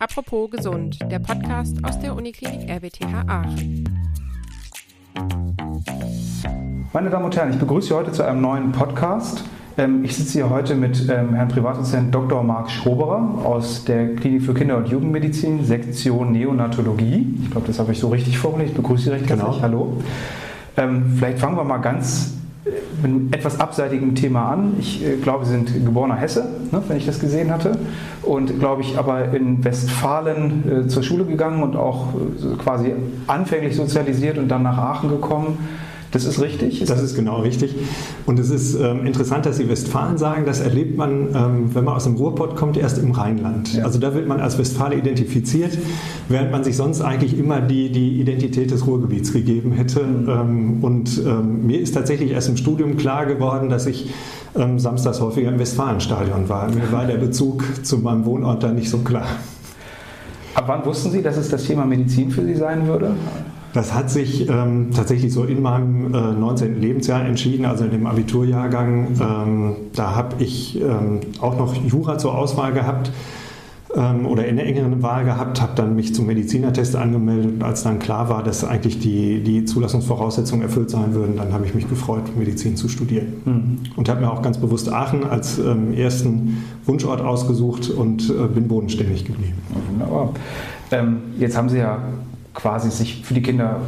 Apropos gesund, der Podcast aus der Uniklinik RWTH Aachen. Meine Damen und Herren, ich begrüße Sie heute zu einem neuen Podcast. Ähm, ich sitze hier heute mit ähm, Herrn Privatdozent Dr. Marc Schroberer aus der Klinik für Kinder- und Jugendmedizin, Sektion Neonatologie. Ich glaube, das habe ich so richtig formuliert. Ich begrüße Sie recht genau. herzlich. Hallo. Ähm, vielleicht fangen wir mal ganz mit einem etwas abseitigen Thema an. Ich äh, glaube, Sie sind geborener Hesse, ne, wenn ich das gesehen hatte. Und glaube ich, aber in Westfalen äh, zur Schule gegangen und auch äh, quasi anfänglich sozialisiert und dann nach Aachen gekommen. Das ist richtig? das ist genau richtig. Und es ist ähm, interessant, dass Sie Westfalen sagen. Das erlebt man, ähm, wenn man aus dem Ruhrpott kommt, erst im Rheinland. Ja. Also da wird man als Westfale identifiziert, während man sich sonst eigentlich immer die, die Identität des Ruhrgebiets gegeben hätte. Mhm. Ähm, und ähm, mir ist tatsächlich erst im Studium klar geworden, dass ich ähm, samstags häufiger im Westfalenstadion war. Mir war der Bezug zu meinem Wohnort da nicht so klar. Ab wann wussten Sie, dass es das Thema Medizin für Sie sein würde? Das hat sich ähm, tatsächlich so in meinem äh, 19. Lebensjahr entschieden, also in dem Abiturjahrgang. Ähm, da habe ich ähm, auch noch Jura zur Auswahl gehabt ähm, oder in der engeren Wahl gehabt, habe dann mich zum Medizinertest angemeldet und als dann klar war, dass eigentlich die, die Zulassungsvoraussetzungen erfüllt sein würden, dann habe ich mich gefreut, Medizin zu studieren. Mhm. Und habe mir auch ganz bewusst Aachen als ähm, ersten Wunschort ausgesucht und äh, bin bodenständig geblieben. wunderbar. Ähm, jetzt haben Sie ja quasi sich für die Kinder-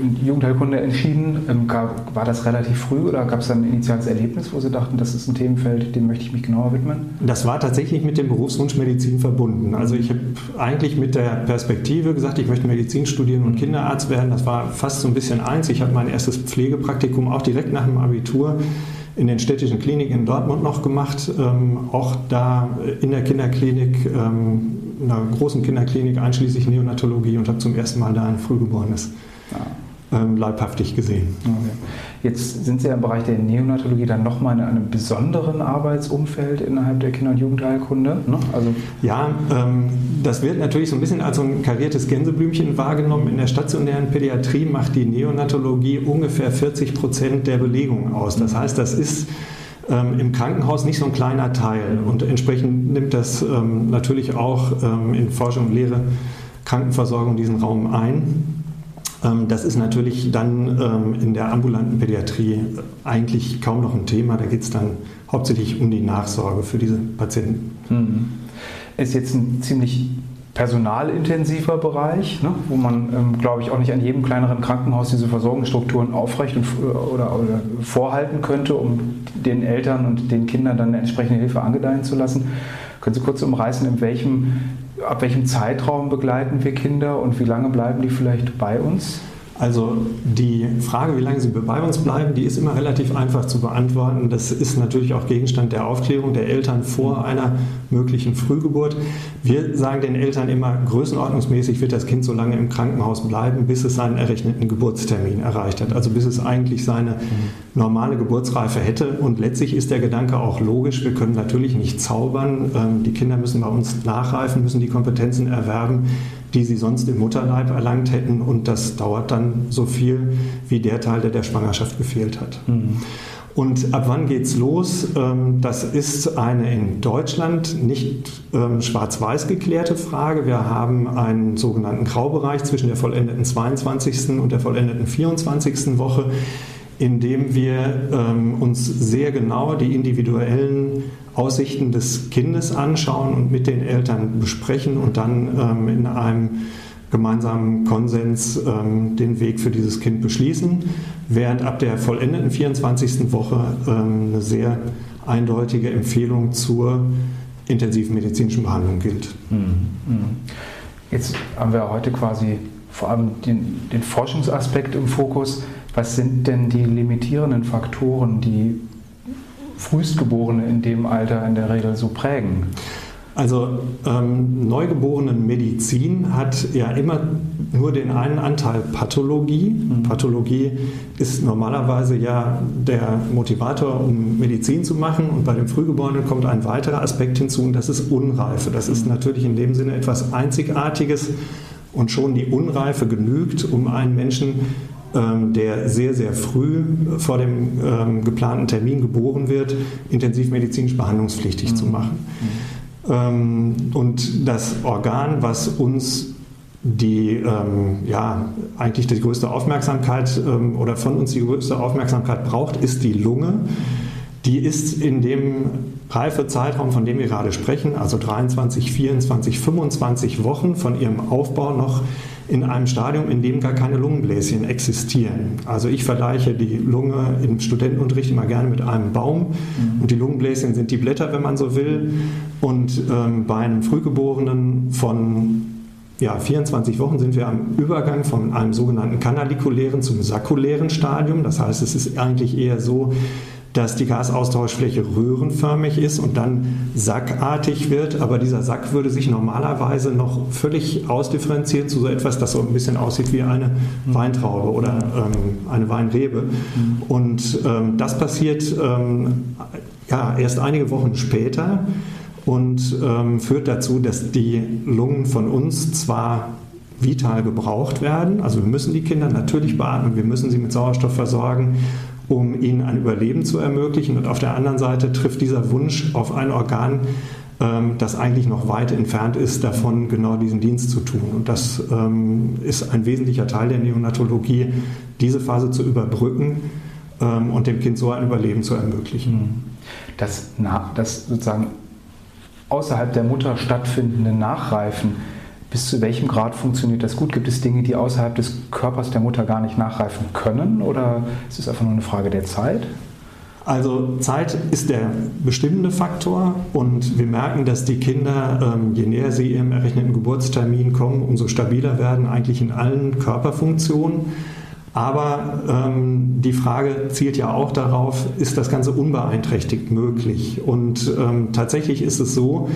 und Jugendheilkunde entschieden. Ähm, war das relativ früh oder gab es dann ein initiales Erlebnis, wo Sie dachten, das ist ein Themenfeld, dem möchte ich mich genauer widmen? Das war tatsächlich mit dem Berufswunsch Medizin verbunden. Also ich habe eigentlich mit der Perspektive gesagt, ich möchte Medizin studieren und Kinderarzt werden. Das war fast so ein bisschen eins. Ich habe mein erstes Pflegepraktikum auch direkt nach dem Abitur in den städtischen Kliniken in Dortmund noch gemacht. Ähm, auch da in der Kinderklinik, ähm, einer großen Kinderklinik, einschließlich Neonatologie und habe zum ersten Mal da ein Frühgeborenes ähm, leibhaftig gesehen. Okay. Jetzt sind Sie ja im Bereich der Neonatologie dann nochmal in einem besonderen Arbeitsumfeld innerhalb der Kinder- und Jugendheilkunde. Ne? Also ja, ähm, das wird natürlich so ein bisschen als so ein kariertes Gänseblümchen wahrgenommen. In der stationären Pädiatrie macht die Neonatologie ungefähr 40 Prozent der Belegung aus. Das heißt, das ist ähm, im Krankenhaus nicht so ein kleiner Teil. Und entsprechend nimmt das ähm, natürlich auch ähm, in Forschung und Lehre Krankenversorgung diesen Raum ein. Ähm, das ist natürlich dann ähm, in der ambulanten Pädiatrie eigentlich kaum noch ein Thema. Da geht es dann hauptsächlich um die Nachsorge für diese Patienten. Mhm. Ist jetzt ein ziemlich personalintensiver Bereich, ne, wo man, ähm, glaube ich, auch nicht an jedem kleineren Krankenhaus diese Versorgungsstrukturen aufrecht und, oder, oder, vorhalten könnte, um den Eltern und den Kindern dann eine entsprechende Hilfe angedeihen zu lassen. Können Sie kurz umreißen, in welchem ab welchem Zeitraum begleiten wir Kinder und wie lange bleiben die vielleicht bei uns? Also die Frage, wie lange sie bei uns bleiben, die ist immer relativ einfach zu beantworten. Das ist natürlich auch Gegenstand der Aufklärung der Eltern vor einer möglichen Frühgeburt. Wir sagen den Eltern immer, größenordnungsmäßig wird das Kind so lange im Krankenhaus bleiben, bis es seinen errechneten Geburtstermin erreicht hat. Also bis es eigentlich seine normale Geburtsreife hätte. Und letztlich ist der Gedanke auch logisch. Wir können natürlich nicht zaubern. Ähm, die Kinder müssen bei uns nachreifen, müssen die Kompetenzen erwerben die sie sonst im Mutterleib erlangt hätten. Und das dauert dann so viel wie der Teil, der der Schwangerschaft gefehlt hat. Mhm. Und ab wann geht's los? Ähm, das ist eine in Deutschland nicht ähm, schwarz-weiß geklärte Frage. Wir haben einen sogenannten Graubereich zwischen der vollendeten 22. und der vollendeten 24. Woche, in dem wir ähm, uns sehr genau die individuellen Aussichten des Kindes anschauen und mit den Eltern besprechen und dann ähm, in einem gemeinsamen Konsens ähm, den Weg für dieses Kind beschließen, während ab der vollendeten 24. Woche ähm, eine sehr eindeutige Empfehlung zur intensivmedizinischen Behandlung gilt. Mhm. Mhm. Jetzt haben wir heute quasi vor allem den, den Forschungsaspekt im Fokus. Was sind denn die limitierenden Faktoren, die Frühstgeborene in dem Alter in der Regel so prägen? Also ähm, Medizin hat ja immer nur den einen Anteil Pathologie. Mhm. Pathologie ist normalerweise ja der Motivator, um Medizin zu machen. Und bei dem Frühgeborenen kommt ein weiterer Aspekt hinzu und das ist Unreife. Das ist mhm. natürlich in dem Sinne etwas Einzigartiges und schon die Unreife genügt, um einen Menschen der sehr, sehr früh vor dem ähm, geplanten Termin geboren wird, intensivmedizinisch behandlungspflichtig mhm. zu machen. Ähm, und das Organ, was uns die ähm, ja eigentlich die größte Aufmerksamkeit ähm, oder von uns die größte Aufmerksamkeit braucht, ist die Lunge. Die ist in dem Reifezeitraum, von dem wir gerade sprechen, also 23, 24, 25 Wochen von ihrem Aufbau noch in einem Stadium, in dem gar keine Lungenbläschen existieren. Also ich vergleiche die Lunge im Studentenunterricht immer gerne mit einem Baum mhm. und die Lungenbläschen sind die Blätter, wenn man so will. Und ähm, bei einem Frühgeborenen von ja, 24 Wochen sind wir am Übergang von einem sogenannten kanalikulären zum sakulären Stadium. Das heißt, es ist eigentlich eher so, dass die Gasaustauschfläche röhrenförmig ist und dann sackartig wird. Aber dieser Sack würde sich normalerweise noch völlig ausdifferenzieren zu so etwas, das so ein bisschen aussieht wie eine Weintraube oder ähm, eine Weinrebe. Und ähm, das passiert ähm, ja, erst einige Wochen später und ähm, führt dazu, dass die Lungen von uns zwar vital gebraucht werden, also wir müssen die Kinder natürlich beatmen, wir müssen sie mit Sauerstoff versorgen, um ihnen ein Überleben zu ermöglichen. Und auf der anderen Seite trifft dieser Wunsch auf ein Organ, ähm, das eigentlich noch weit entfernt ist, davon genau diesen Dienst zu tun. Und das ähm, ist ein wesentlicher Teil der Neonatologie, diese Phase zu überbrücken ähm, und dem Kind so ein Überleben zu ermöglichen. Das, das sozusagen außerhalb der Mutter stattfindende Nachreifen bis zu welchem Grad funktioniert das gut? Gibt es Dinge, die außerhalb des Körpers der Mutter gar nicht nachreifen können oder ist es einfach nur eine Frage der Zeit? Also Zeit ist der bestimmende Faktor und wir merken, dass die Kinder, ähm, je näher sie ihrem errechneten Geburtstermin kommen, umso stabiler werden eigentlich in allen Körperfunktionen. Aber ähm, die Frage zielt ja auch darauf, ist das Ganze unbeeinträchtigt möglich? Und ähm, tatsächlich ist es so,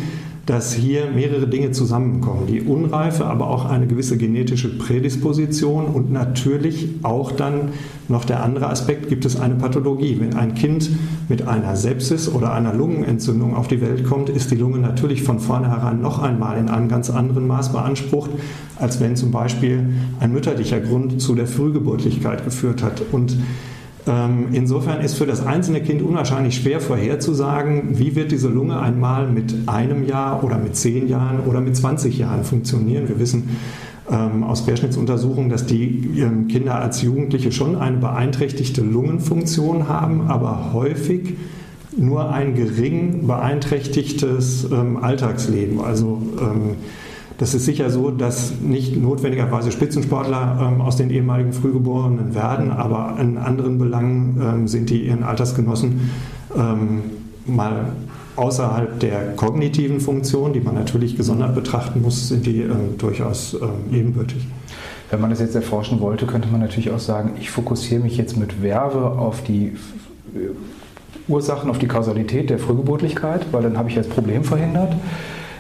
dass hier mehrere Dinge zusammenkommen. Die Unreife, aber auch eine gewisse genetische Prädisposition und natürlich auch dann noch der andere Aspekt, gibt es eine Pathologie. Wenn ein Kind mit einer Sepsis oder einer Lungenentzündung auf die Welt kommt, ist die Lunge natürlich von vornherein noch einmal in einem ganz anderen Maß beansprucht, als wenn zum Beispiel ein mütterlicher Grund zu der Frühgeburtlichkeit geführt hat. Und insofern ist für das einzelne Kind unwahrscheinlich schwer vorherzusagen, wie wird diese Lunge einmal mit einem Jahr oder mit zehn Jahren oder mit 20 Jahren funktionieren. Wir wissen ähm, aus Querschnittsuntersuchungen, dass die ähm, Kinder als Jugendliche schon eine beeinträchtigte Lungenfunktion haben, aber häufig nur ein gering beeinträchtigtes Alltagsleben. Also das ist sicher so, dass nicht notwendigerweise Spitzensportler ähm, aus den ehemaligen Frühgeborenen werden, aber in anderen Belangen ähm, sind die ihren Altersgenossen ähm, mal außerhalb der kognitiven Funktion, die man natürlich gesondert betrachten muss, sind die durchaus ebenbürtig. Wenn man das jetzt erforschen wollte, könnte man natürlich auch sagen, ich fokussiere mich jetzt mit Werbe auf die äh, Ursachen, auf die Kausalität der Frühgeburtlichkeit, weil dann habe ich das Problem verhindert.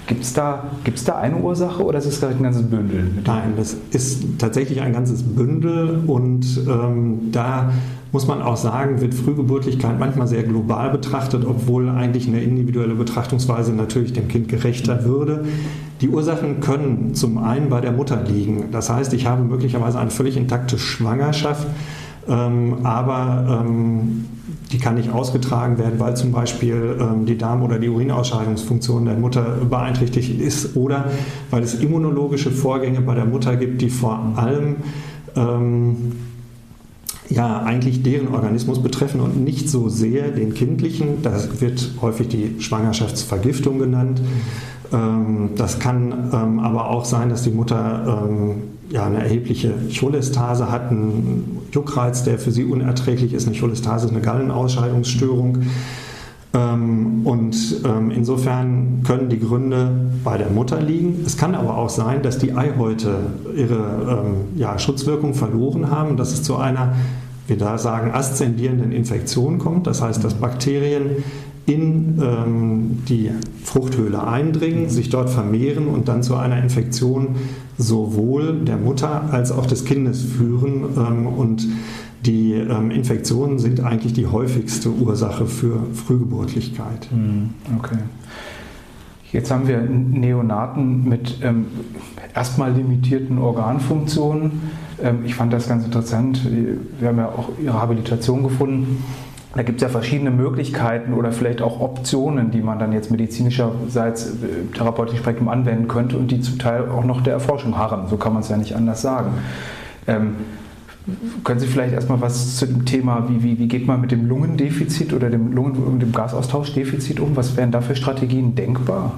Gibt es da, gibt's da eine Ursache oder ist es ein ganzes Bündel? Nein, das ist tatsächlich ein ganzes Bündel und ähm, da muss man auch sagen, wird Frühgeburtlichkeit manchmal sehr global betrachtet, obwohl eigentlich eine individuelle Betrachtungsweise natürlich dem Kind gerechter würde. Die Ursachen können zum einen bei der Mutter liegen. Das heißt, ich habe möglicherweise eine völlig intakte Schwangerschaft, aber ähm, die kann nicht ausgetragen werden, weil zum Beispiel ähm, die Darm- oder die Urinausscheidungsfunktion der Mutter beeinträchtigt ist oder weil es immunologische Vorgänge bei der Mutter gibt, die vor allem ähm, ja, eigentlich deren Organismus betreffen und nicht so sehr den kindlichen. Das wird häufig die Schwangerschaftsvergiftung genannt. Ähm, das kann ähm, aber auch sein, dass die Mutter ähm, ja, eine erhebliche Cholestase hat, einen Juckreiz, der für sie unerträglich ist. Eine Cholestase ist eine Gallenausscheidungsstörung. Und insofern können die Gründe bei der Mutter liegen. Es kann aber auch sein, dass die Eihäute ihre ja, Schutzwirkung verloren haben, dass es zu einer, wir da sagen, aszendierenden Infektion kommt. Das heißt, dass Bakterien in ähm, die Fruchthöhle eindringen, sich dort vermehren und dann zu einer Infektion sowohl der Mutter als auch des Kindes führen. Ähm, und die ähm, Infektionen sind eigentlich die häufigste Ursache für Frühgeburtlichkeit. Hm, okay. Jetzt haben wir Neonaten mit ähm, erstmal limitierten Organfunktionen. Ähm, ich fand das ganz interessant. Wir haben ja auch ihre Habilitation gefunden Da gibt es ja verschiedene Möglichkeiten oder vielleicht auch Optionen, die man dann jetzt medizinischerseits, äh, therapeutisch Spektrum anwenden könnte und die zum Teil auch noch der Erforschung harren. So kann man es ja nicht anders sagen. Ähm, können Sie vielleicht erstmal was zu dem Thema, wie, wie, wie geht man mit dem Lungendefizit oder dem, Lungen, dem Gasaustauschdefizit um? Was wären da für Strategien denkbar?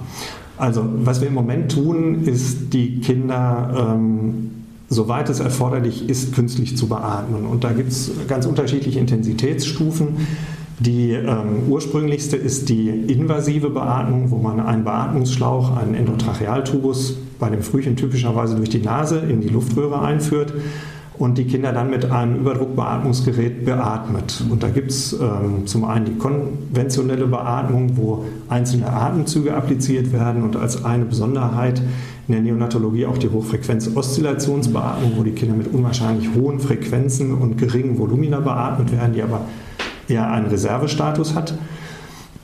Also, was wir im Moment tun, ist die Kinder ähm, soweit es erforderlich ist, künstlich zu beatmen. Und da gibt es ganz unterschiedliche Intensitätsstufen. Die ähm, ursprünglichste ist die invasive Beatmung, wo man einen Beatmungsschlauch, einen Endotrachealtubus, bei dem Frühchen typischerweise durch die Nase in die Luftröhre einführt und die Kinder dann mit einem Überdruckbeatmungsgerät beatmet. Und da gibt es ähm, zum einen die konventionelle Beatmung, wo einzelne Atemzüge appliziert werden und als eine Besonderheit in der Neonatologie auch die Hochfrequenz-Oszillationsbeatmung, wo die Kinder mit unwahrscheinlich hohen Frequenzen und geringen Volumina beatmet werden, die aber eher einen Reservestatus hat.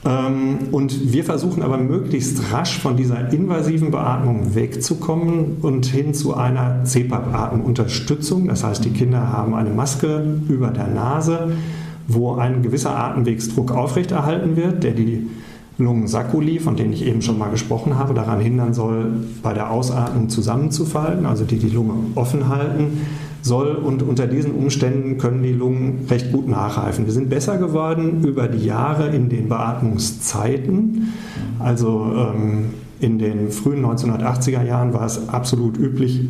Ähm, und wir versuchen aber möglichst rasch von dieser invasiven Beatmung wegzukommen und hin zu einer CPAP-Atemunterstützung. Das heißt, die Kinder haben eine Maske über der Nase, wo ein gewisser Atemwegsdruck aufrechterhalten wird, der die Lungensakuli, von denen ich eben schon mal gesprochen habe, daran hindern soll, bei der Ausatmung zusammenzufalten, also die die Lunge offen halten soll. Und unter diesen Umständen können die Lungen recht gut nachreifen. Wir sind besser geworden über die Jahre in den Beatmungszeiten. Also ähm, in den frühen 1980er Jahren war es absolut üblich,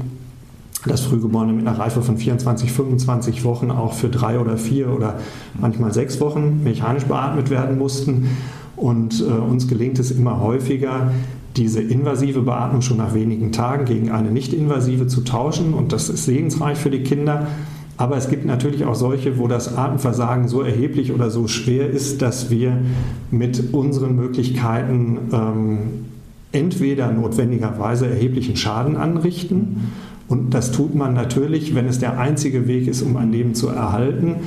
dass Frühgeborene mit einer Reife von 24, 25 Wochen auch für drei oder vier oder manchmal sechs Wochen mechanisch beatmet werden mussten. Und äh, uns gelingt es immer häufiger, diese invasive Beatmung schon nach wenigen Tagen gegen eine nicht-invasive zu tauschen. Und das ist segensreich für die Kinder. Aber es gibt natürlich auch solche, wo das Atemversagen so erheblich oder so schwer ist, dass wir mit unseren Möglichkeiten ähm, entweder notwendigerweise erheblichen Schaden anrichten. Und das tut man natürlich, wenn es der einzige Weg ist, um ein Leben zu erhalten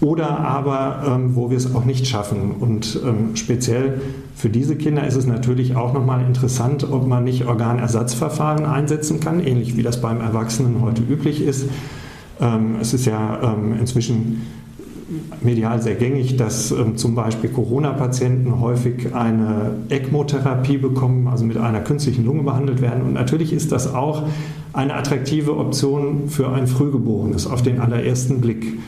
oder aber ähm, wo wir es auch nicht schaffen. Und ähm, speziell für diese Kinder ist es natürlich auch nochmal interessant, ob man nicht Organersatzverfahren einsetzen kann, ähnlich wie das beim Erwachsenen heute üblich ist. Ähm, es ist ja ähm, inzwischen medial sehr gängig, dass ähm, zum Beispiel Corona-Patienten häufig eine ECMO-Therapie bekommen, also mit einer künstlichen Lunge behandelt werden. Und natürlich ist das auch eine attraktive Option für ein Frühgeborenes auf den allerersten Blick.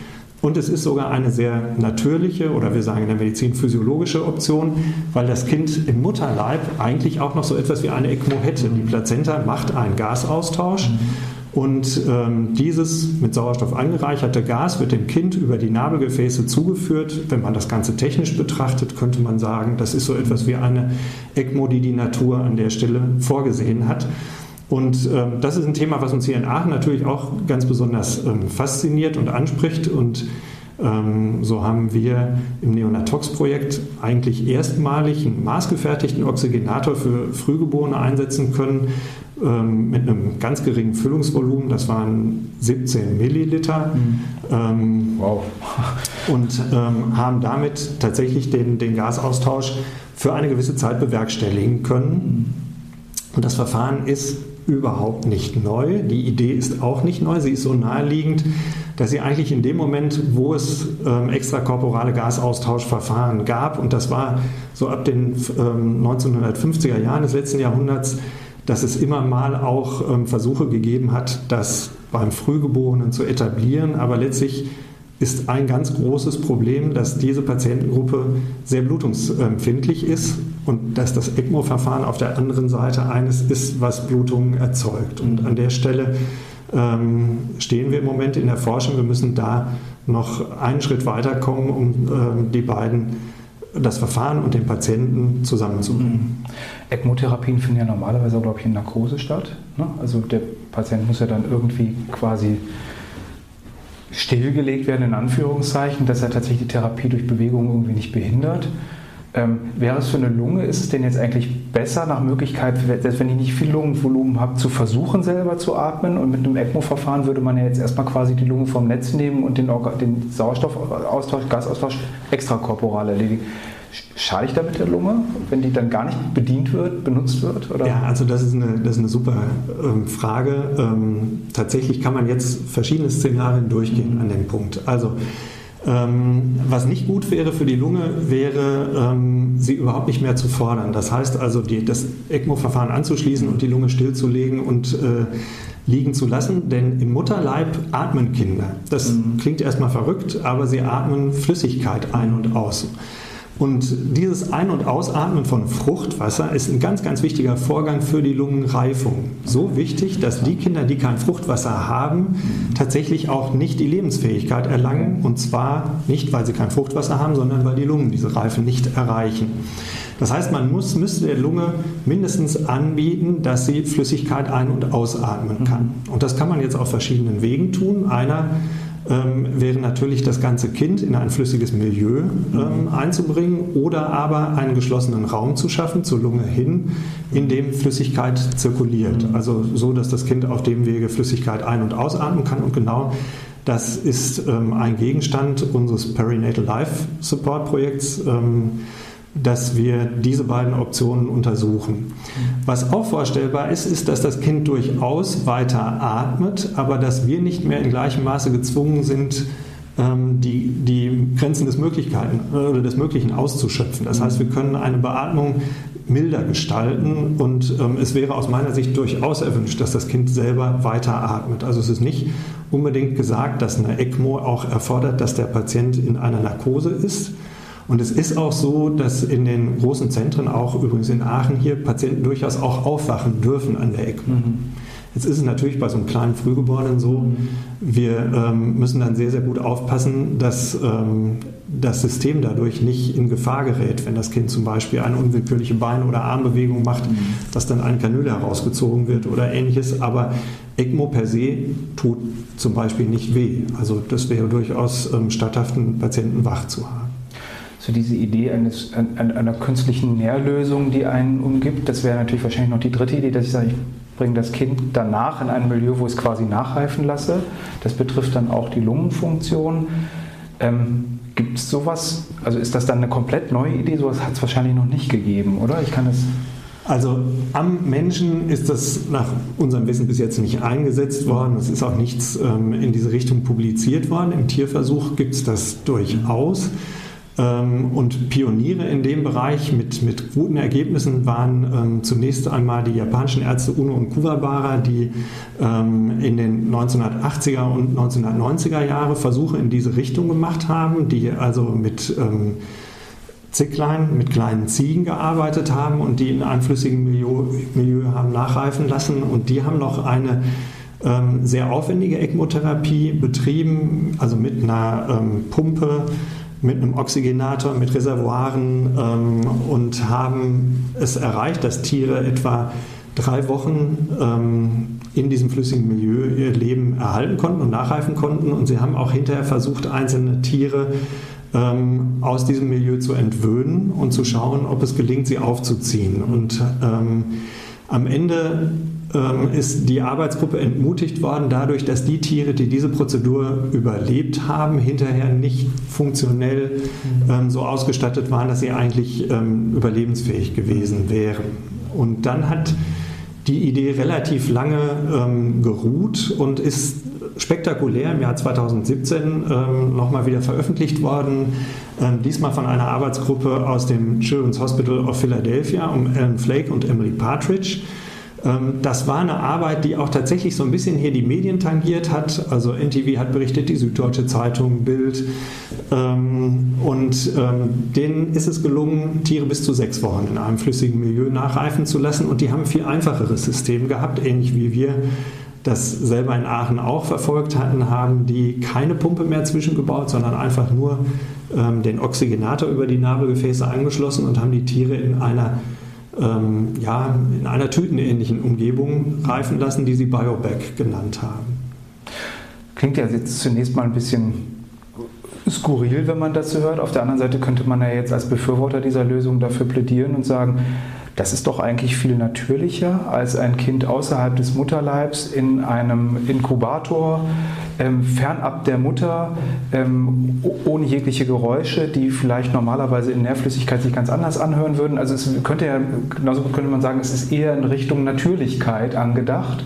Und es ist sogar eine sehr natürliche oder wir sagen in der Medizin physiologische Option, weil das Kind im Mutterleib eigentlich auch noch so etwas wie eine ECMO hätte. Die Plazenta macht einen Gasaustausch. Und ähm, dieses mit Sauerstoff angereicherte Gas wird dem Kind über die Nabelgefäße zugeführt. Wenn man das Ganze technisch betrachtet, könnte man sagen, das ist so etwas wie eine ECMO, die die Natur an der Stelle vorgesehen hat. Und ähm, das ist ein Thema, was uns hier in Aachen natürlich auch ganz besonders ähm, fasziniert und anspricht. Und ähm, so haben wir im Neonatox-Projekt eigentlich erstmalig einen maßgefertigten Oxygenator für Frühgeborene einsetzen können ähm, mit einem ganz geringen Füllungsvolumen. Das waren 17 Milliliter. Mhm. Ähm, wow. und ähm, haben damit tatsächlich den, den Gasaustausch für eine gewisse Zeit bewerkstelligen können. Mhm. Und das Verfahren ist überhaupt nicht neu. Die Idee ist auch nicht neu. Sie ist so naheliegend, dass sie eigentlich in dem Moment, wo es ähm, extrakorporale Gasaustauschverfahren gab, und das war so ab den ähm, 1950er Jahren des letzten Jahrhunderts, dass es immer mal auch ähm, Versuche gegeben hat, das beim Frühgeborenen zu etablieren, aber letztlich ist ein ganz großes Problem, dass diese Patientengruppe sehr blutungsempfindlich ist und dass das ECMO-Verfahren auf der anderen Seite eines ist, was Blutungen erzeugt. Und an der Stelle ähm, stehen wir im Moment in der Forschung. Wir müssen da noch einen Schritt weiterkommen, um ähm, die beiden, das Verfahren und den Patienten zusammenzubringen. Mhm. ECMO-Therapien finden ja normalerweise, glaube ich, in Narkose statt. Ne? Also der Patient muss ja dann irgendwie quasi stillgelegt werden, in Anführungszeichen, dass er tatsächlich die Therapie durch Bewegung irgendwie nicht behindert. Ähm, wäre es für eine Lunge, ist es denn jetzt eigentlich besser, nach Möglichkeit, selbst wenn ich nicht viel Lungenvolumen habe, zu versuchen, selber zu atmen? Und mit einem ECMO-Verfahren würde man ja jetzt erstmal quasi die Lunge vom Netz nehmen und den, den Sauerstoffaustausch, Gasaustausch extrakorporal erledigen. Schade ich damit der Lunge, wenn die dann gar nicht bedient wird, benutzt wird? Oder? Ja, also das ist eine, das ist eine super ähm, Frage. Ähm, tatsächlich kann man jetzt verschiedene Szenarien durchgehen mhm. an dem Punkt. Also Ähm, was nicht gut wäre für die Lunge, wäre, ähm, sie überhaupt nicht mehr zu fordern. Das heißt also, die, das ECMO-Verfahren anzuschließen und die Lunge stillzulegen und äh, liegen zu lassen, denn im Mutterleib atmen Kinder. Das mhm. klingt erstmal verrückt, aber sie atmen Flüssigkeit ein und aus. Und dieses Ein- und Ausatmen von Fruchtwasser ist ein ganz, ganz wichtiger Vorgang für die Lungenreifung. So wichtig, dass die Kinder, die kein Fruchtwasser haben, tatsächlich auch nicht die Lebensfähigkeit erlangen. Und zwar nicht, weil sie kein Fruchtwasser haben, sondern weil die Lungen diese Reife nicht erreichen. Das heißt, man muss, müsste der Lunge mindestens anbieten, dass sie Flüssigkeit ein- und ausatmen kann. Und das kann man jetzt auf verschiedenen Wegen tun. Einer ähm, wäre natürlich das ganze Kind in ein flüssiges Milieu ähm, einzubringen oder aber einen geschlossenen Raum zu schaffen, zur Lunge hin, in dem Flüssigkeit zirkuliert. Mhm. Also so, dass das Kind auf dem Wege Flüssigkeit ein- und ausatmen kann und genau das ist ähm, ein Gegenstand unseres Perinatal Life Support Projekts. Ähm, dass wir diese beiden Optionen untersuchen. Was auch vorstellbar ist, ist, dass das Kind durchaus weiter atmet, aber dass wir nicht mehr in gleichem Maße gezwungen sind, ähm, die, die Grenzen des, Möglichkeiten, äh, oder des Möglichen auszuschöpfen. Das heißt, wir können eine Beatmung milder gestalten und ähm, es wäre aus meiner Sicht durchaus erwünscht, dass das Kind selber weiter atmet. Also es ist nicht unbedingt gesagt, dass eine ECMO auch erfordert, dass der Patient in einer Narkose ist. Und es ist auch so, dass in den großen Zentren, auch übrigens in Aachen hier, Patienten durchaus auch aufwachen dürfen an der ECMO. Mhm. Jetzt ist es natürlich bei so einem kleinen Frühgeborenen so, wir ähm, müssen dann sehr, sehr gut aufpassen, dass ähm, das System dadurch nicht in Gefahr gerät, wenn das Kind zum Beispiel eine unwillkürliche Bein- oder Armbewegung macht, mhm. dass dann eine Kanüle herausgezogen wird oder ähnliches. Aber ECMO per se tut zum Beispiel nicht weh. Also das wäre durchaus ähm, statthaft, einen Patienten wach zu haben so diese Idee eines, einer künstlichen Nährlösung, die einen umgibt. Das wäre natürlich wahrscheinlich noch die dritte Idee, dass ich sage, ich bringe das Kind danach in ein Milieu, wo ich es quasi nachreifen lasse. Das betrifft dann auch die Lungenfunktion. Ähm, Gibt es sowas? Also ist das dann eine komplett neue Idee? Sowas hat es wahrscheinlich noch nicht gegeben, oder? Ich kann es. Also am Menschen ist das nach unserem Wissen bis jetzt nicht eingesetzt worden. Es ist auch nichts ähm, in diese Richtung publiziert worden. Im Tierversuch gibt es das durchaus. Ähm, und Pioniere in dem Bereich mit, mit guten Ergebnissen waren ähm, zunächst einmal die japanischen Ärzte Uno und Kuwabara, die ähm, in den 1980er und 1990er Jahre Versuche in diese Richtung gemacht haben, die also mit Zicklein, mit kleinen Ziegen gearbeitet haben und die in einem flüssigen Milieu, Milieu haben nachreifen lassen. Und die haben noch eine ähm, sehr aufwendige ECMO-Therapie betrieben, also mit einer ähm, Pumpe mit einem Oxygenator, mit Reservoiren ähm, und haben es erreicht, dass Tiere etwa drei Wochen ähm, in diesem flüssigen Milieu ihr Leben erhalten konnten und nachreifen konnten. Und sie haben auch hinterher versucht, einzelne Tiere ähm, aus diesem Milieu zu entwöhnen und zu schauen, ob es gelingt, sie aufzuziehen. Und ähm, am Ende ähm, ist die Arbeitsgruppe entmutigt worden dadurch, dass die Tiere, die diese Prozedur überlebt haben, hinterher nicht funktionell ähm, so ausgestattet waren, dass sie eigentlich ähm, überlebensfähig gewesen wären. Und dann hat die Idee relativ lange ähm, geruht und ist spektakulär im Jahr 2017 ähm, nochmal wieder veröffentlicht worden, ähm, diesmal von einer Arbeitsgruppe aus dem Children's Hospital of Philadelphia um Alan Flake und Emily Partridge. Ähm, das war eine Arbeit, die auch tatsächlich so ein bisschen hier die Medien tangiert hat. Also NTV hat berichtet, die Süddeutsche Zeitung, Bild. Ähm, und ähm, denen ist es gelungen, Tiere bis zu sechs Wochen in einem flüssigen Milieu nachreifen zu lassen. Und die haben ein viel einfacheres System gehabt, ähnlich wie wir das selber in Aachen auch verfolgt hatten, haben die keine Pumpe mehr zwischengebaut, sondern einfach nur den Oxygenator über die Nabelgefäße angeschlossen und haben die Tiere in einer ähm, ja, in einer tütenähnlichen Umgebung reifen lassen, die sie Biobag genannt haben. Klingt ja jetzt zunächst mal ein bisschen skurril, wenn man das so hört. Auf der anderen Seite könnte man ja jetzt als Befürworter dieser Lösung dafür plädieren und sagen, das ist doch eigentlich viel natürlicher, als ein Kind außerhalb des Mutterleibs in einem Inkubator, ähm, fernab der Mutter, ähm, ohne jegliche Geräusche, die vielleicht normalerweise in Nährflüssigkeit sich ganz anders anhören würden. Also es könnte ja, genauso könnte man sagen, es ist eher in Richtung Natürlichkeit angedacht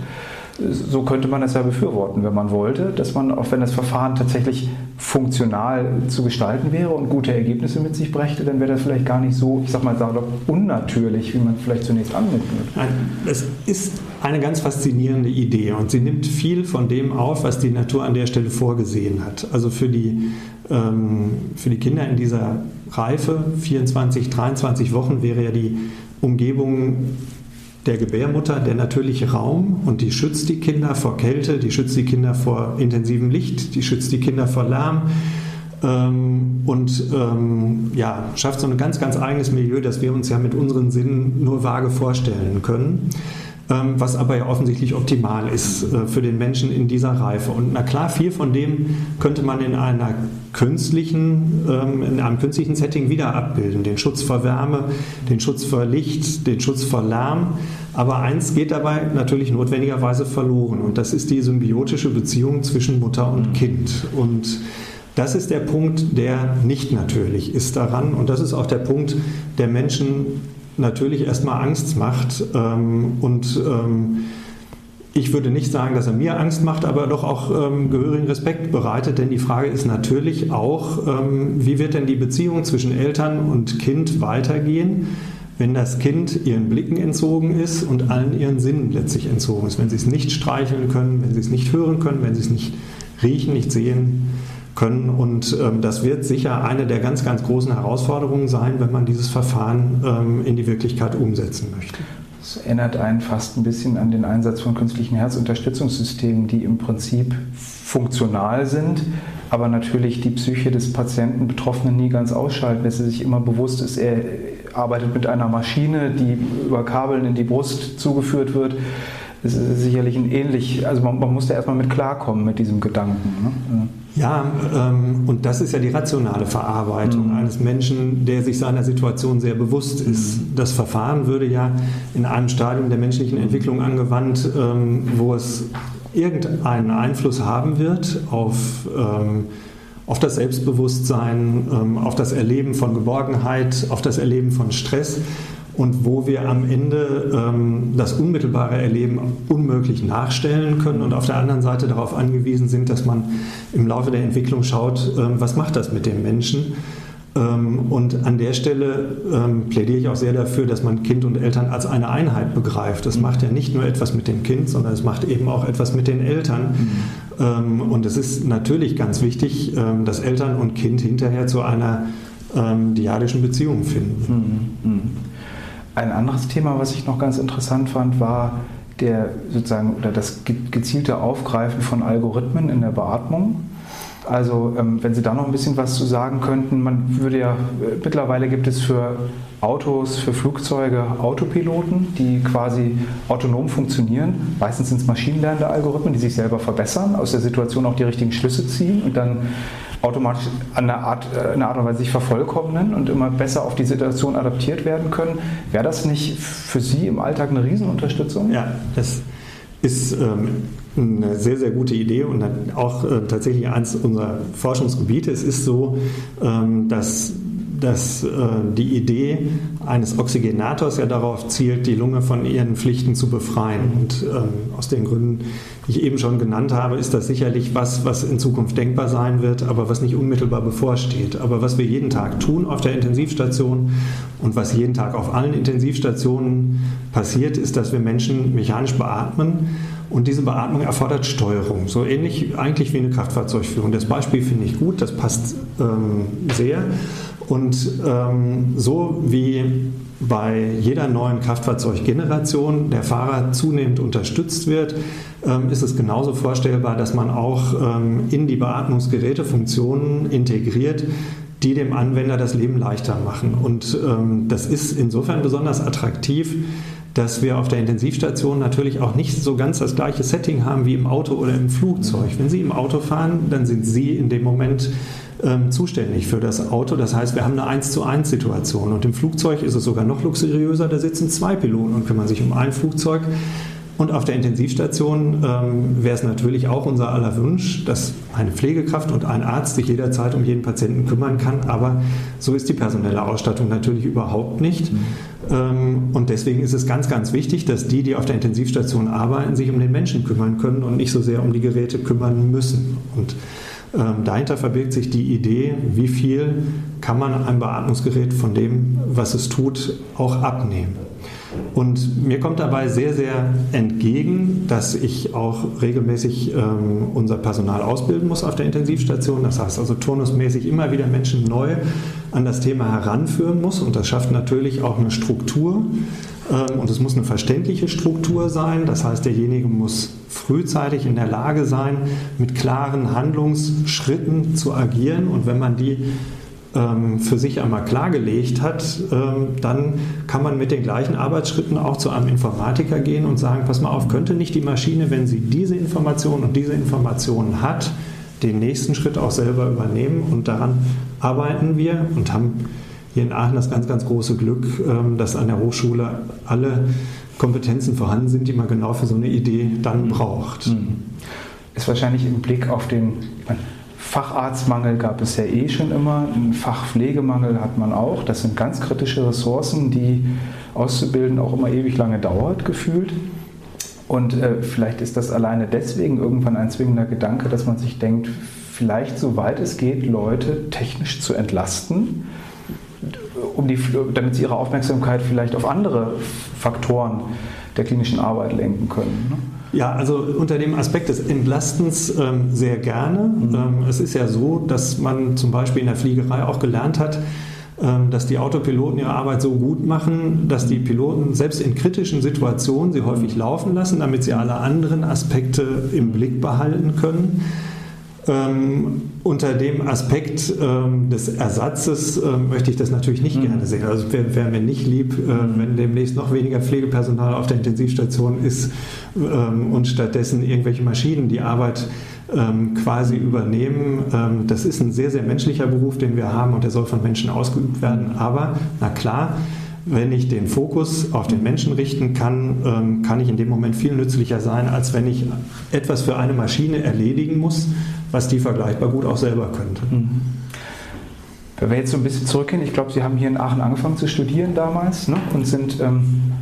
so könnte man es ja befürworten, wenn man wollte, dass man, auch wenn das Verfahren tatsächlich funktional zu gestalten wäre und gute Ergebnisse mit sich brächte, dann wäre das vielleicht gar nicht so, ich sag mal, sage unnatürlich, wie man vielleicht zunächst anmutet. Es ist eine ganz faszinierende Idee und sie nimmt viel von dem auf, was die Natur an der Stelle vorgesehen hat. Also für die, ähm, für die Kinder in dieser Reife, 24, 23 Wochen, wäre ja die Umgebung der Gebärmutter der natürliche Raum und die schützt die Kinder vor Kälte, die schützt die Kinder vor intensivem Licht, die schützt die Kinder vor Lärm ähm, und ähm, ja, schafft so ein ganz, ganz eigenes Milieu, das wir uns ja mit unseren Sinnen nur vage vorstellen können. Ähm, was aber ja offensichtlich optimal ist äh, für den Menschen in dieser Reife. Und na klar, viel von dem könnte man in einer künstlichen, ähm, in einem künstlichen Setting wieder abbilden. Den Schutz vor Wärme, den Schutz vor Licht, den Schutz vor Lärm. Aber eins geht dabei natürlich notwendigerweise verloren. Und das ist die symbiotische Beziehung zwischen Mutter und Kind. Und das ist der Punkt, der nicht natürlich ist daran. Und das ist auch der Punkt, der Menschen natürlich erstmal Angst macht. Ähm, und ähm, ich würde nicht sagen, dass er mir Angst macht, aber doch auch ähm, gehörigen Respekt bereitet, denn die Frage ist natürlich auch, ähm, wie wird denn die Beziehung zwischen Eltern und Kind weitergehen, wenn das Kind ihren Blicken entzogen ist und allen ihren Sinnen letztlich entzogen ist, wenn sie es nicht streicheln können, wenn sie es nicht hören können, wenn sie es nicht riechen, nicht sehen können. Und ähm, das wird sicher eine der ganz, ganz großen Herausforderungen sein, wenn man dieses Verfahren ähm, in die Wirklichkeit umsetzen möchte. Das erinnert einen fast ein bisschen an den Einsatz von künstlichen Herzunterstützungssystemen, die im Prinzip funktional sind, aber natürlich die Psyche des Patienten, Betroffenen nie ganz ausschalten, dass er sich immer bewusst ist, er arbeitet mit einer Maschine, die über Kabeln in die Brust zugeführt wird ist sicherlich ein ähnlich, also man, man muss da erstmal mit klarkommen mit diesem Gedanken. Ne? Ja, ähm, und das ist ja die rationale Verarbeitung mhm. eines Menschen, der sich seiner Situation sehr bewusst ist. Mhm. Das Verfahren würde ja in einem Stadium der menschlichen Entwicklung angewandt, ähm, wo es irgendeinen Einfluss haben wird auf ähm, auf das Selbstbewusstsein, ähm, auf das Erleben von Geborgenheit, auf das Erleben von Stress und wo wir am Ende ähm, das unmittelbare Erleben unmöglich nachstellen können und auf der anderen Seite darauf angewiesen sind, dass man im Laufe der Entwicklung schaut, ähm, was macht das mit dem Menschen. Ähm, und an der Stelle ähm, plädiere ich auch sehr dafür, dass man Kind und Eltern als eine Einheit begreift. Das macht ja nicht nur etwas mit dem Kind, sondern es macht eben auch etwas mit den Eltern. Mhm. Ähm, und es ist natürlich ganz wichtig, ähm, dass Eltern und Kind hinterher zu einer diadischen Beziehung finden. Mhm. Mhm. Ein anderes Thema, was ich noch ganz interessant fand, war der sozusagen oder das gezielte Aufgreifen von Algorithmen in der Beatmung. Also ähm, wenn Sie da noch ein bisschen was zu sagen könnten, man würde ja, äh, mittlerweile gibt es für Autos, für Flugzeuge Autopiloten, die quasi autonom funktionieren. Meistens sind es maschinenlernende Algorithmen, die sich selber verbessern, aus der Situation auch die richtigen Schlüsse ziehen und dann automatisch an eine Art, äh, eine Art und Weise sich vervollkommnen und immer besser auf die Situation adaptiert werden können. Wäre das nicht für Sie im Alltag eine Riesenunterstützung? Ja, das ist ähm, eine sehr, sehr gute Idee und auch äh, tatsächlich eines unserer Forschungsgebiete. Es ist so, ähm, dass dass äh, die Idee eines Oxygenators ja darauf zielt, die Lunge von ihren Pflichten zu befreien. Und ähm, aus den Gründen, die ich eben schon genannt habe, ist das sicherlich was, was in Zukunft denkbar sein wird, aber was nicht unmittelbar bevorsteht. Aber was wir jeden Tag tun auf der Intensivstation und was jeden Tag auf allen Intensivstationen passiert, ist, dass wir Menschen mechanisch beatmen. Und diese Beatmung erfordert Steuerung, so ähnlich eigentlich wie eine Kraftfahrzeugführung. Das Beispiel finde ich gut, das passt ähm, sehr. Und ähm, so wie bei jeder neuen Kraftfahrzeuggeneration der Fahrer zunehmend unterstützt wird, ähm, ist es genauso vorstellbar, dass man auch ähm, in die Beatmungsgerätefunktionen integriert, die dem Anwender das Leben leichter machen. Und ähm, das ist insofern besonders attraktiv, dass wir auf der Intensivstation natürlich auch nicht so ganz das gleiche Setting haben wie im Auto oder im Flugzeug. Wenn Sie im Auto fahren, dann sind Sie in dem Moment ähm, zuständig für das Auto. Das heißt, wir haben eine 1 zu 1 Situation. Und im Flugzeug ist es sogar noch luxuriöser, da sitzen zwei Piloten und kümmern sich um ein Flugzeug. Und auf der Intensivstation ähm, wäre es natürlich auch unser aller Wunsch, dass eine Pflegekraft und ein Arzt sich jederzeit um jeden Patienten kümmern kann. Aber so ist die personelle Ausstattung natürlich überhaupt nicht. Mhm. Ähm, und deswegen ist es ganz, ganz wichtig, dass die, die auf der Intensivstation arbeiten, sich um den Menschen kümmern können und nicht so sehr um die Geräte kümmern müssen. Und ähm, dahinter verbirgt sich die Idee, wie viel kann man ein Beatmungsgerät von dem, was es tut, auch abnehmen. Und mir kommt dabei sehr, sehr entgegen, dass ich auch regelmäßig ähm, unser Personal ausbilden muss auf der Intensivstation. Das heißt also turnusmäßig immer wieder Menschen neu an das Thema heranführen muss. Und das schafft natürlich auch eine Struktur. Ähm, und es muss eine verständliche Struktur sein. Das heißt, derjenige muss frühzeitig in der Lage sein, mit klaren Handlungsschritten zu agieren. Und wenn man die ähm, für sich einmal klargelegt hat, ähm, dann kann man mit den gleichen Arbeitsschritten auch zu einem Informatiker gehen und sagen, pass mal auf, könnte nicht die Maschine, wenn sie diese Informationen und diese Informationen hat, den nächsten Schritt auch selber übernehmen und daran arbeiten wir und haben hier in Aachen das ganz, ganz große Glück, ähm, dass an der Hochschule alle Kompetenzen vorhanden sind, die man genau für so eine Idee dann braucht. Mhm. Ist wahrscheinlich im Blick auf den, Facharztmangel gab es ja eh schon immer, einen Fachpflegemangel hat man auch. Das sind ganz kritische Ressourcen, die auszubilden auch immer ewig lange dauert, gefühlt. Und äh, vielleicht ist das alleine deswegen irgendwann ein zwingender Gedanke, dass man sich denkt, vielleicht soweit es geht, Leute technisch zu entlasten, um die, damit sie ihre Aufmerksamkeit vielleicht auf andere Faktoren der klinischen Arbeit lenken können. Ne? Ja, also unter dem Aspekt des Entlastens ähm, sehr gerne. Mhm. Ähm, es ist ja so, dass man zum Beispiel in der Fliegerei auch gelernt hat, ähm, dass die Autopiloten ihre Arbeit so gut machen, dass die Piloten selbst in kritischen Situationen sie häufig laufen lassen, damit sie alle anderen Aspekte im Blick behalten können. Ähm, unter dem Aspekt ähm, des Ersatzes äh, möchte ich das natürlich nicht mhm. gerne sehen. Also wäre wär mir nicht lieb, äh, wenn demnächst noch weniger Pflegepersonal auf der Intensivstation ist ähm, und stattdessen irgendwelche Maschinen die Arbeit ähm, quasi übernehmen. Ähm, das ist ein sehr, sehr menschlicher Beruf, den wir haben und der soll von Menschen ausgeübt werden. Aber, na klar, wenn ich den Fokus auf den Menschen richten kann, ähm, kann ich in dem Moment viel nützlicher sein, als wenn ich etwas für eine Maschine erledigen muss, was die vergleichbar gut auch selber könnte. Mhm. Wenn wir jetzt so ein bisschen zurückgehen, ich glaube, Sie haben hier in Aachen angefangen zu studieren damals ne? und sind, ähm,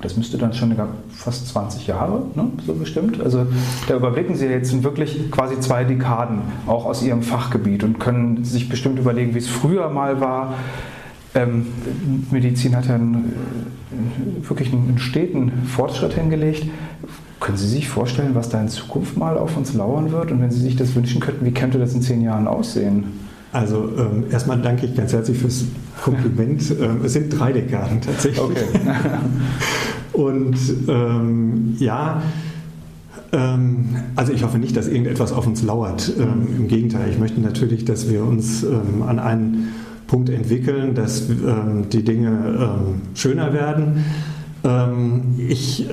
das müsste dann schon fast 20 Jahre, ne? so bestimmt. Also da überblicken Sie jetzt wirklich quasi zwei Dekaden auch aus Ihrem Fachgebiet und können sich bestimmt überlegen, wie es früher mal war. Ähm, Medizin hat ja einen, äh, wirklich einen steten Fortschritt hingelegt. Können Sie sich vorstellen, was da in Zukunft mal auf uns lauern wird? Und wenn Sie sich das wünschen könnten, wie könnte das in zehn Jahren aussehen? Also ähm, erstmal danke ich ganz herzlich fürs Kompliment. ähm, es sind drei Dekaden tatsächlich. Okay. Und ähm, ja, ähm, also ich hoffe nicht, dass irgendetwas auf uns lauert. Ähm, Im Gegenteil, ich möchte natürlich, dass wir uns ähm, an einen Punkt entwickeln, dass die Dinge schöner werden. ich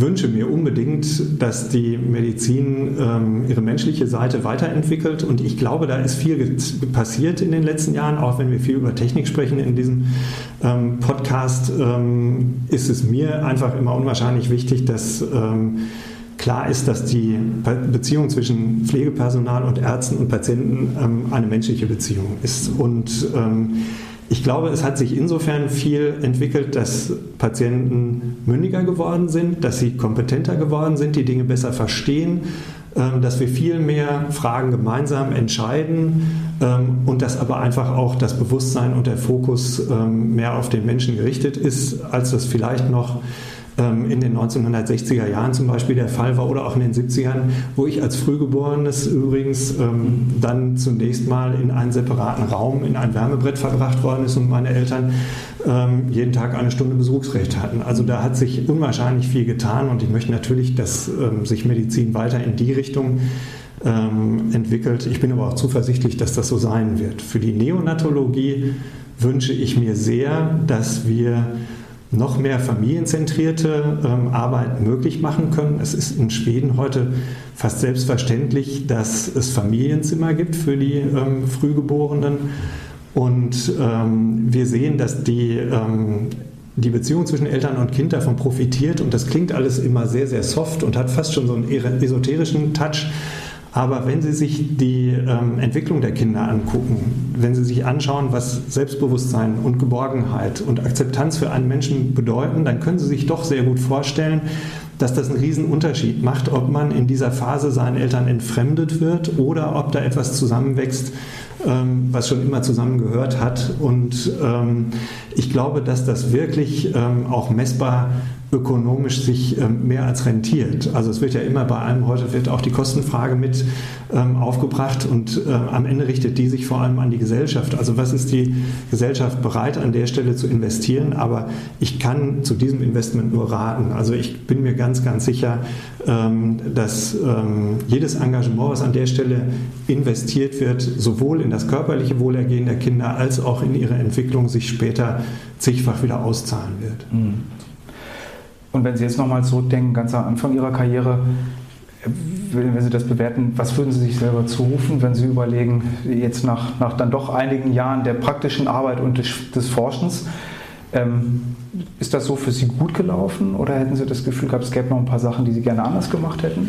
wünsche mir unbedingt, dass die Medizin ähm, ihre menschliche Seite weiterentwickelt. Und ich glaube, da ist viel passiert in den letzten Jahren, auch wenn wir viel über Technik sprechen in diesem ähm, Podcast, ähm, ist es mir einfach immer unwahrscheinlich wichtig, dass ähm, klar ist, dass die Beziehung zwischen Pflegepersonal und Ärzten und Patienten ähm, eine menschliche Beziehung ist. Und ähm, ich glaube, es hat sich insofern viel entwickelt, dass Patienten mündiger geworden sind, dass sie kompetenter geworden sind, die Dinge besser verstehen, ähm, dass wir viel mehr Fragen gemeinsam entscheiden ähm, und dass aber einfach auch das Bewusstsein und der Fokus ähm, mehr auf den Menschen gerichtet ist, als das vielleicht noch in den 1960er Jahren zum Beispiel der Fall war oder auch in den 70ern, wo ich als Frühgeborenes übrigens ähm, dann zunächst mal in einen separaten Raum, in ein Wärmebrett verbracht worden ist und meine Eltern ähm, jeden Tag eine Stunde Besuchsrecht hatten. Also da hat sich unwahrscheinlich viel getan und ich möchte natürlich, dass sich Medizin weiter in die Richtung entwickelt. Ich bin aber auch zuversichtlich, dass das so sein wird. Für die Neonatologie wünsche ich mir sehr, dass wir noch mehr familienzentrierte ähm, Arbeit möglich machen können. Es ist in Schweden heute fast selbstverständlich, dass es Familienzimmer gibt für die ähm, Frühgeborenen. Und ähm, wir sehen, dass die, ähm, die Beziehung zwischen Eltern und Kind davon profitiert. Und das klingt alles immer sehr, sehr soft und hat fast schon so einen esoterischen Touch. Aber wenn Sie sich die ähm, Entwicklung der Kinder angucken, wenn Sie sich anschauen, was Selbstbewusstsein und Geborgenheit und Akzeptanz für einen Menschen bedeuten, dann können Sie sich doch sehr gut vorstellen, dass das einen riesen Unterschied macht, ob man in dieser Phase seinen Eltern entfremdet wird oder ob da etwas zusammenwächst, ähm, was schon immer zusammengehört hat. Und ähm, ich glaube, dass das wirklich ähm, auch messbar ökonomisch sich ähm, mehr als rentiert. Also es wird ja immer bei allem, heute wird auch die Kostenfrage mit ähm, aufgebracht und äh, am Ende richtet die sich vor allem an die Gesellschaft. Also was ist die Gesellschaft bereit an der Stelle zu investieren? Aber ich kann zu diesem Investment nur raten. Also ich bin mir ganz, ganz sicher, ähm, dass jedes Engagement, was an der Stelle investiert wird, sowohl in das körperliche Wohlergehen der Kinder als auch in ihre Entwicklung sich später zigfach wieder auszahlen wird. Mhm. Und wenn Sie jetzt nochmal zurückdenken, ganz am Anfang Ihrer Karriere, wenn Sie das bewerten, was würden Sie sich selber zurufen, wenn Sie überlegen, jetzt nach, nach dann doch einigen Jahren der praktischen Arbeit und des, des Forschens, ähm, ist das so für Sie gut gelaufen oder hätten Sie das Gefühl gehabt, es gäbe noch ein paar Sachen, die Sie gerne anders gemacht hätten?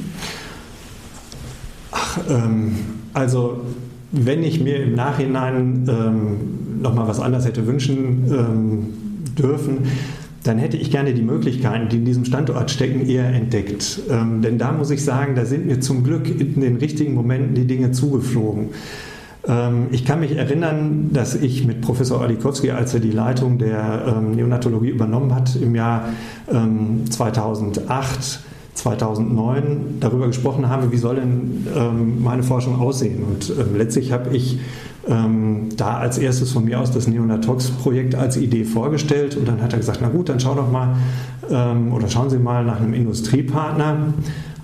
Ach, ähm, also wenn ich mir im Nachhinein ähm, nochmal was anders hätte wünschen ähm, dürfen, dann hätte ich gerne die Möglichkeiten, die in diesem Standort stecken, eher entdeckt. Ähm, denn da muss ich sagen, da sind mir zum Glück in den richtigen Momenten die Dinge zugeflogen. Ähm, ich kann mich erinnern, dass ich mit Professor Olikowski, als er die Leitung der ähm, Neonatologie übernommen hat, im Jahr 2008, ähm, 2009 darüber gesprochen habe, wie soll denn ähm, meine Forschung aussehen. Und ähm, letztlich habe ich ähm, da als erstes von mir aus das Neonatox-Projekt als Idee vorgestellt und dann hat er gesagt, na gut, dann schau doch mal ähm, oder schauen Sie mal nach einem Industriepartner.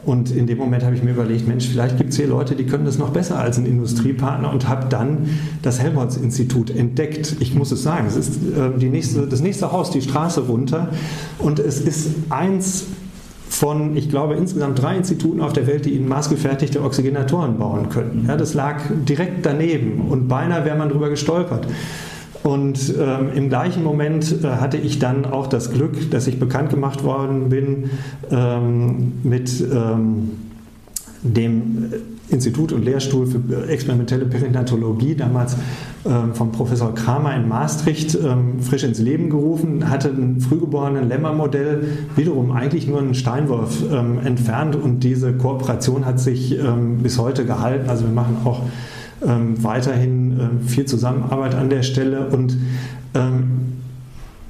Und in dem Moment habe ich mir überlegt, Mensch, vielleicht gibt es hier Leute, die können das noch besser als ein Industriepartner und habe dann das Helmholtz-Institut entdeckt. Ich muss es sagen, es ist äh, die nächste, das nächste Haus, die Straße runter und es ist eins von, ich glaube, insgesamt drei Instituten auf der Welt, die ihnen maßgefertigte Oxygenatoren bauen könnten. Ja, das lag direkt daneben und beinahe wäre man darüber gestolpert. Und ähm, im gleichen Moment äh, hatte ich dann auch das Glück, dass ich bekannt gemacht worden bin ähm, mit ähm, dem Institut und Lehrstuhl für experimentelle Perinatologie, damals ähm, vom Professor Kramer in Maastricht, ähm, frisch ins Leben gerufen, hatte ein frühgeborenen Lämmermodell wiederum eigentlich nur einen Steinwurf ähm, entfernt und diese Kooperation hat sich ähm, bis heute gehalten. Also wir machen auch ähm, weiterhin ähm, viel Zusammenarbeit an der Stelle und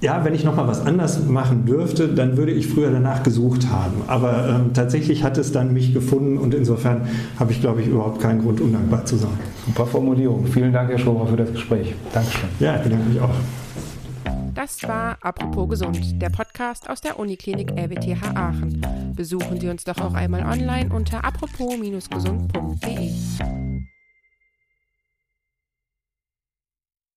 ja, wenn ich noch mal was anders machen dürfte, dann würde ich früher danach gesucht haben. Aber ähm, tatsächlich hat es dann mich gefunden und insofern habe ich, glaube ich, überhaupt keinen Grund, undankbar zu sein. Super Formulierung. Vielen Dank, Herr Schober, für das Gespräch. Dankeschön. Ja, ich bedanke mich auch. Das war Apropos Gesund, der Podcast aus der Uniklinik RWTH Aachen. Besuchen Sie uns doch auch einmal online unter apropos-gesund.de.